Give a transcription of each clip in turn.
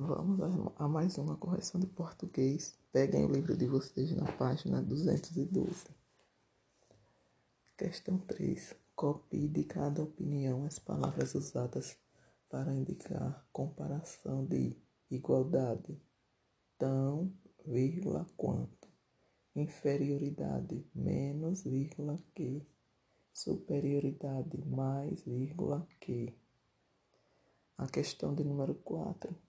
Vamos a mais uma correção de português. Peguem o livro de vocês na página 212. Questão 3. Copie de cada opinião as palavras usadas para indicar comparação de igualdade. Tão, vírgula, quanto. Inferioridade, menos, vírgula, que. Superioridade, mais, vírgula, que. A questão de número 4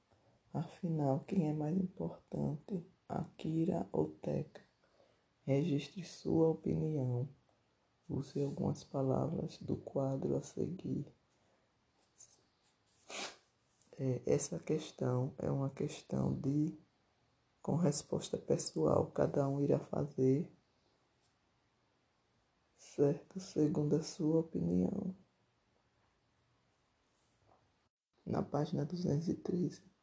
Afinal, quem é mais importante, Akira ou Teca? Registre sua opinião. Use algumas palavras do quadro a seguir. É, essa questão é uma questão de com resposta pessoal. Cada um irá fazer certo segundo a sua opinião. Na página 213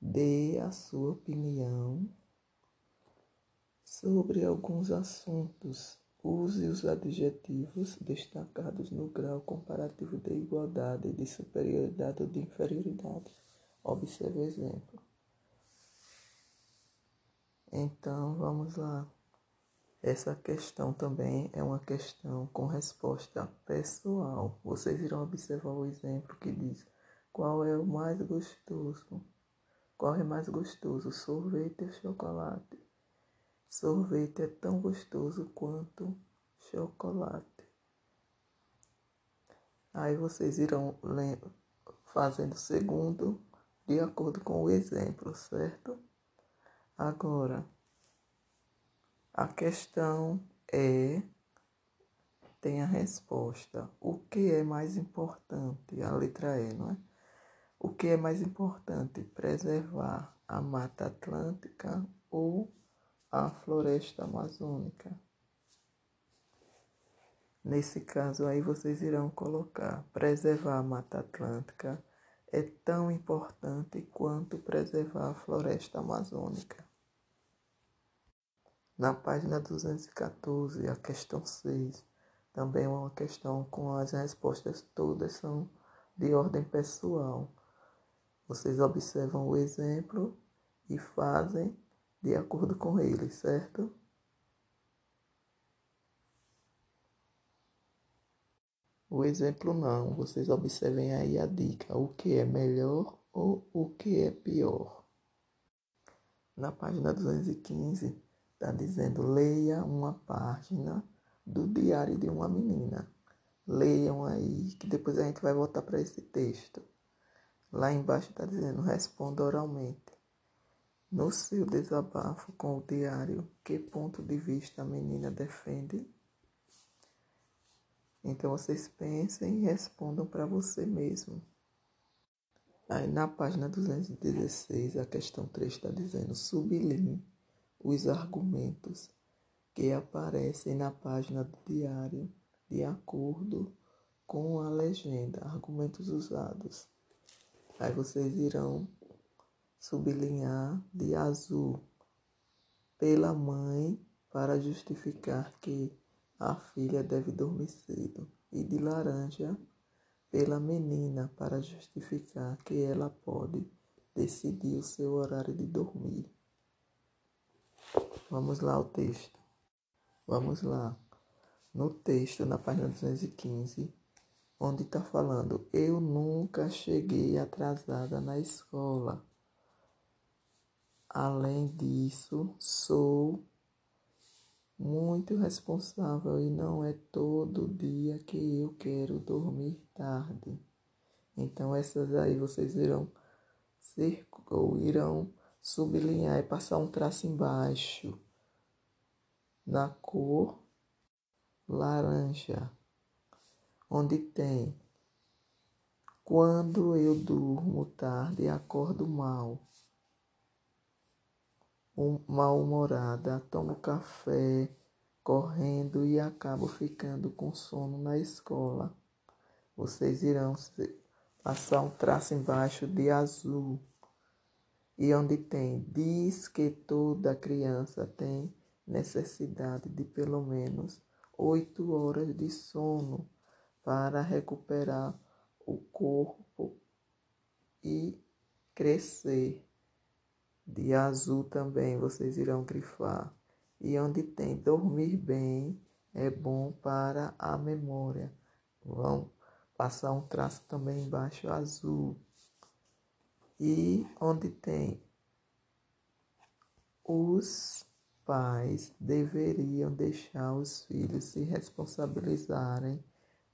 dê a sua opinião sobre alguns assuntos. Use os adjetivos destacados no grau comparativo de igualdade, de superioridade ou de inferioridade. Observe exemplo. Então, vamos lá. Essa questão também é uma questão com resposta pessoal. Vocês irão observar o exemplo que diz: qual é o mais gostoso? É mais gostoso, sorvete ou chocolate? Sorvete é tão gostoso quanto chocolate. Aí vocês irão fazendo segundo de acordo com o exemplo, certo? Agora, a questão é tem a resposta. O que é mais importante? A letra E, não é? O que é mais importante, preservar a Mata Atlântica ou a floresta amazônica? Nesse caso aí vocês irão colocar preservar a Mata Atlântica é tão importante quanto preservar a floresta amazônica. Na página 214, a questão 6, também é uma questão com as respostas todas são de ordem pessoal. Vocês observam o exemplo e fazem de acordo com ele, certo? O exemplo não, vocês observem aí a dica, o que é melhor ou o que é pior. Na página 215 está dizendo leia uma página do diário de uma menina. Leiam aí, que depois a gente vai voltar para esse texto. Lá embaixo está dizendo: responda oralmente. No seu desabafo com o diário, que ponto de vista a menina defende? Então vocês pensem e respondam para você mesmo. Aí na página 216, a questão 3 está dizendo: sublinhe os argumentos que aparecem na página do diário de acordo com a legenda, argumentos usados. Aí vocês irão sublinhar de azul pela mãe para justificar que a filha deve dormir cedo e de laranja pela menina para justificar que ela pode decidir o seu horário de dormir. Vamos lá o texto. Vamos lá. No texto, na página 215, onde está falando: Eu nunca cheguei atrasada na escola. Além disso, sou muito responsável e não é todo dia que eu quero dormir tarde. Então, essas aí vocês irão ou irão sublinhar e passar um traço embaixo na cor laranja onde tem quando eu durmo tarde acordo mal, um, mal-humorada, tomo café correndo e acabo ficando com sono na escola. Vocês irão passar um traço embaixo de azul. E onde tem diz que toda criança tem necessidade de pelo menos oito horas de sono para recuperar o corpo e crescer. De azul também vocês irão grifar. E onde tem dormir bem é bom para a memória. Vão passar um traço também embaixo azul. E onde tem os pais deveriam deixar os filhos se responsabilizarem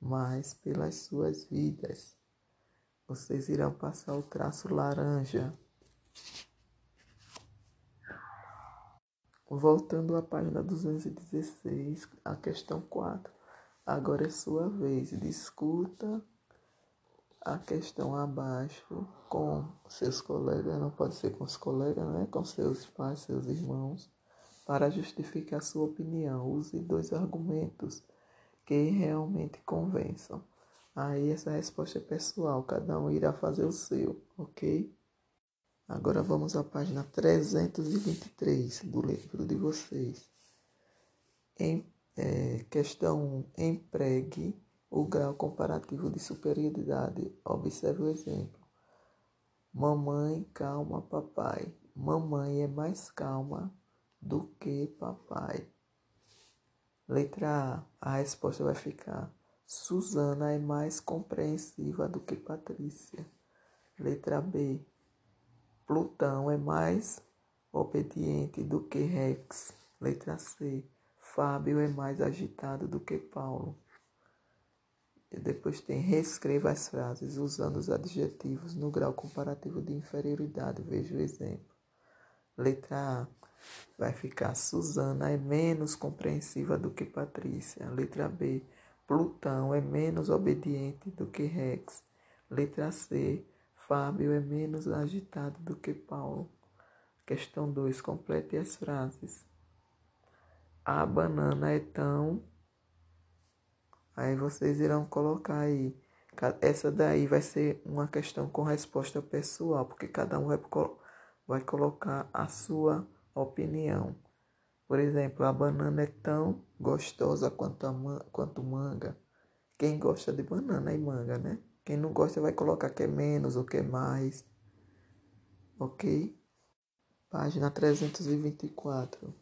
mais pelas suas vidas. Vocês irão passar o traço laranja. Voltando à página 216, a questão 4. Agora é sua vez. Discuta a questão abaixo com seus colegas, não pode ser com os colegas, né? com seus pais, seus irmãos, para justificar sua opinião. Use dois argumentos que realmente convençam. Aí essa resposta é pessoal, cada um irá fazer o seu, ok? Agora vamos à página 323 do livro de vocês. Em é, questão 1, empregue o grau comparativo de superioridade. Observe o exemplo. Mamãe, calma, papai. Mamãe é mais calma do que papai. Letra A, a resposta vai ficar: Susana é mais compreensiva do que Patrícia. Letra B, Plutão é mais obediente do que Rex. Letra C, Fábio é mais agitado do que Paulo. E depois tem reescreva as frases usando os adjetivos no grau comparativo de inferioridade. Veja o exemplo. Letra A vai ficar Susana é menos compreensiva do que Patrícia. Letra B, Plutão é menos obediente do que Rex. Letra C, Fábio é menos agitado do que Paulo. Questão 2, complete as frases. A banana é tão. Aí vocês irão colocar aí. Essa daí vai ser uma questão com resposta pessoal, porque cada um vai, vai colocar a sua opinião. Por exemplo, a banana é tão gostosa quanto, a quanto manga. Quem gosta de banana e manga, né? Quem não gosta vai colocar que é menos ou que é mais. Ok? Página 324.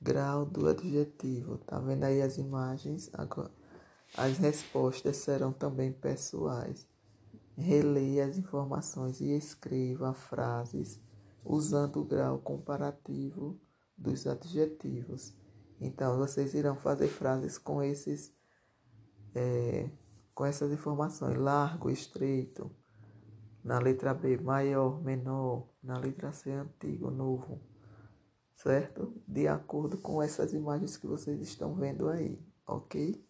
Grau do adjetivo. Tá vendo aí as imagens? Agora, as respostas serão também pessoais. Releia as informações e escreva frases usando o grau comparativo dos adjetivos. Então, vocês irão fazer frases com esses é, com essas informações: largo, estreito. Na letra B, maior, menor. Na letra C, antigo, novo. Certo? De acordo com essas imagens que vocês estão vendo aí, ok?